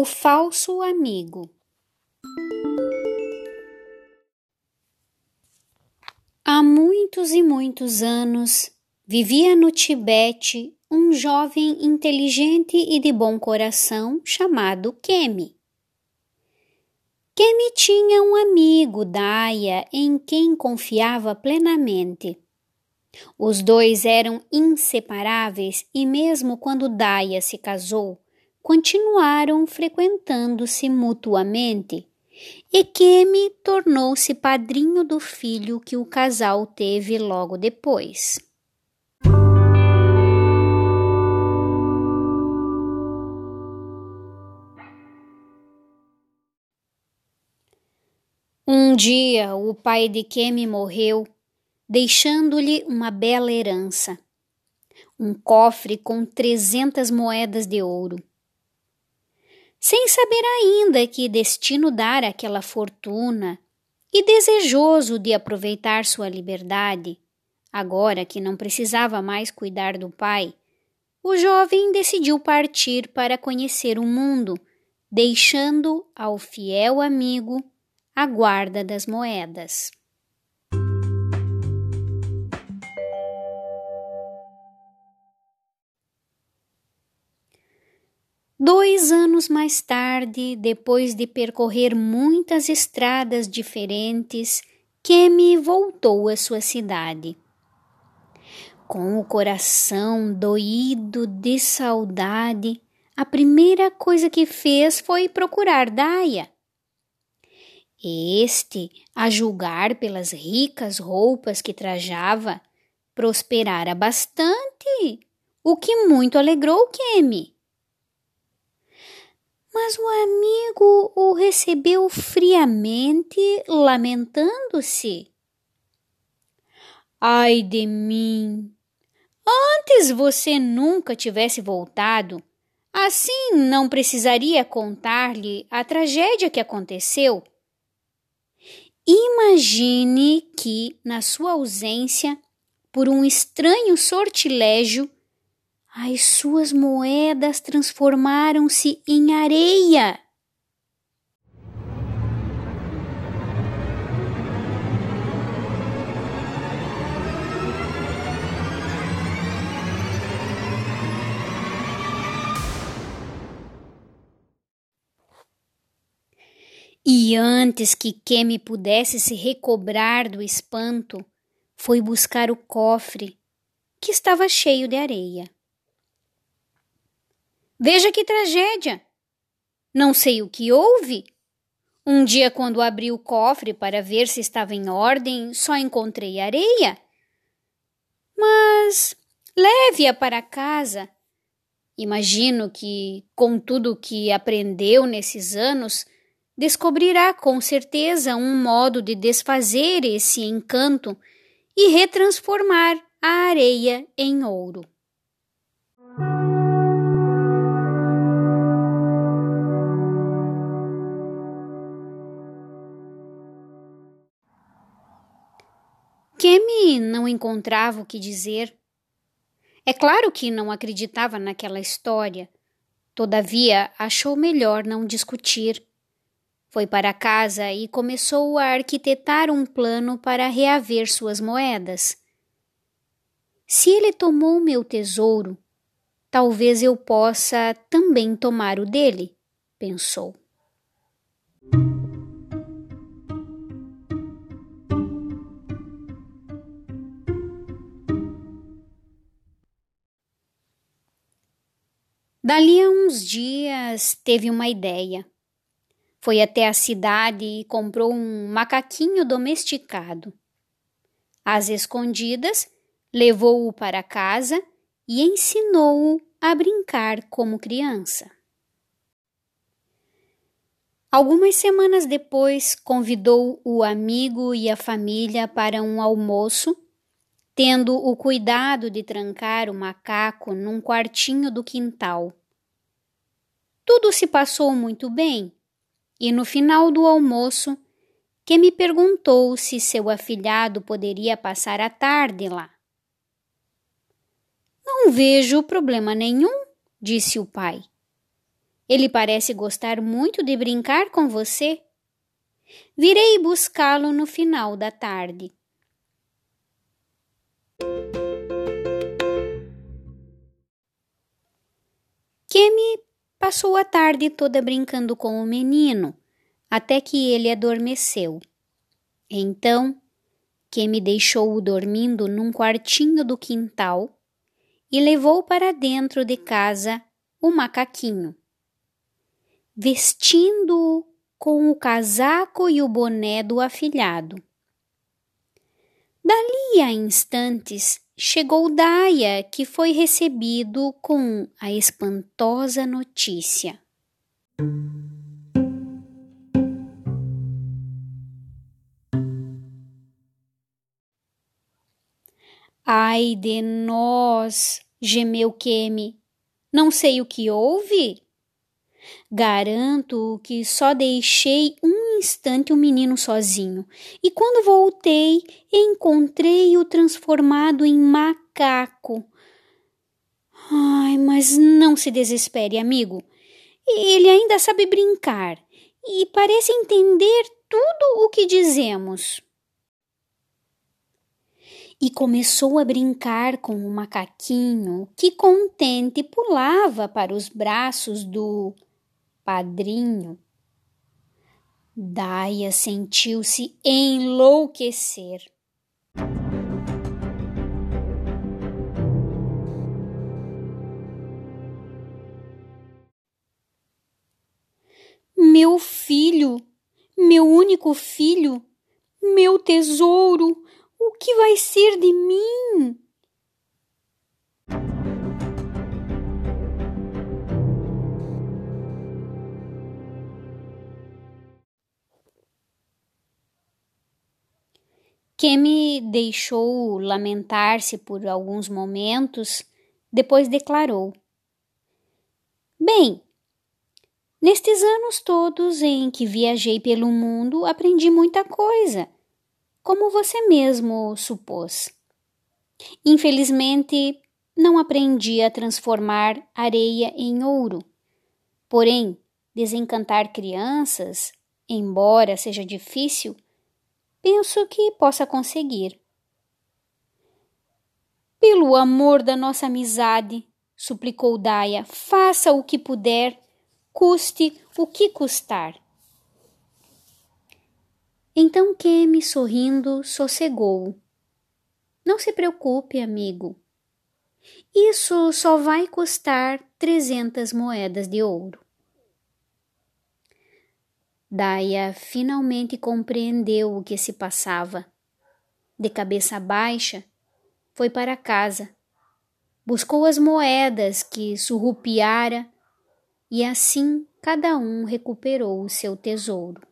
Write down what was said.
O falso amigo. Há muitos e muitos anos vivia no Tibete um jovem inteligente e de bom coração chamado Kemi. Kemi tinha um amigo, Daya, em quem confiava plenamente. Os dois eram inseparáveis e, mesmo quando Daya se casou, continuaram frequentando-se mutuamente. E Kemi tornou-se padrinho do filho que o casal teve logo depois. Um dia o pai de Kemi morreu deixando-lhe uma bela herança, um cofre com trezentas moedas de ouro. Sem saber ainda que destino dar aquela fortuna e desejoso de aproveitar sua liberdade, agora que não precisava mais cuidar do pai, o jovem decidiu partir para conhecer o mundo, deixando ao fiel amigo a guarda das moedas. Dois anos mais tarde, depois de percorrer muitas estradas diferentes, Kemi voltou à sua cidade. Com o coração doído de saudade, a primeira coisa que fez foi procurar Daia. Este, a julgar pelas ricas roupas que trajava, prosperara bastante, o que muito alegrou Kemi mas o amigo o recebeu friamente, lamentando-se. Ai de mim! Antes você nunca tivesse voltado, assim não precisaria contar-lhe a tragédia que aconteceu. Imagine que, na sua ausência, por um estranho sortilégio, as suas moedas transformaram-se em areia. E antes que Kemi pudesse se recobrar do espanto, foi buscar o cofre, que estava cheio de areia. Veja que tragédia! Não sei o que houve. Um dia, quando abri o cofre para ver se estava em ordem, só encontrei areia. Mas leve-a para casa. Imagino que, com tudo o que aprendeu nesses anos, descobrirá com certeza um modo de desfazer esse encanto e retransformar a areia em ouro. Kemi não encontrava o que dizer. É claro que não acreditava naquela história. Todavia, achou melhor não discutir. Foi para casa e começou a arquitetar um plano para reaver suas moedas. Se ele tomou meu tesouro, talvez eu possa também tomar o dele, pensou. Dali a uns dias teve uma ideia. Foi até a cidade e comprou um macaquinho domesticado. Às escondidas, levou-o para casa e ensinou-o a brincar como criança. Algumas semanas depois, convidou o amigo e a família para um almoço tendo o cuidado de trancar o macaco num quartinho do quintal. Tudo se passou muito bem, e no final do almoço, que me perguntou se seu afilhado poderia passar a tarde lá. Não vejo problema nenhum, disse o pai. Ele parece gostar muito de brincar com você. Virei buscá-lo no final da tarde. Kemi passou a tarde toda brincando com o menino, até que ele adormeceu. Então, Kemi deixou-o dormindo num quartinho do quintal e levou para dentro de casa o macaquinho. Vestindo-o com o casaco e o boné do afilhado. Dali a instantes chegou Daia, que foi recebido com a espantosa notícia. Ai de nós, gemeu Kemi. Não sei o que houve. Garanto que só deixei um instante o menino sozinho, e quando voltei, encontrei-o transformado em macaco. Ai, mas não se desespere, amigo. Ele ainda sabe brincar e parece entender tudo o que dizemos. E começou a brincar com o macaquinho, que contente pulava para os braços do padrinho. Daia sentiu-se enlouquecer. Meu filho, meu único filho, meu tesouro, o que vai ser de mim? Kemi deixou lamentar-se por alguns momentos, depois declarou: Bem, nestes anos todos em que viajei pelo mundo, aprendi muita coisa, como você mesmo supôs. Infelizmente, não aprendi a transformar areia em ouro. Porém, desencantar crianças, embora seja difícil, penso que possa conseguir. Pelo amor da nossa amizade, suplicou Daia, faça o que puder, custe o que custar. Então Kemi, sorrindo, sossegou. Não se preocupe, amigo. Isso só vai custar trezentas moedas de ouro. Daia finalmente compreendeu o que se passava. De cabeça baixa, foi para casa, buscou as moedas que surrupiara e assim cada um recuperou o seu tesouro.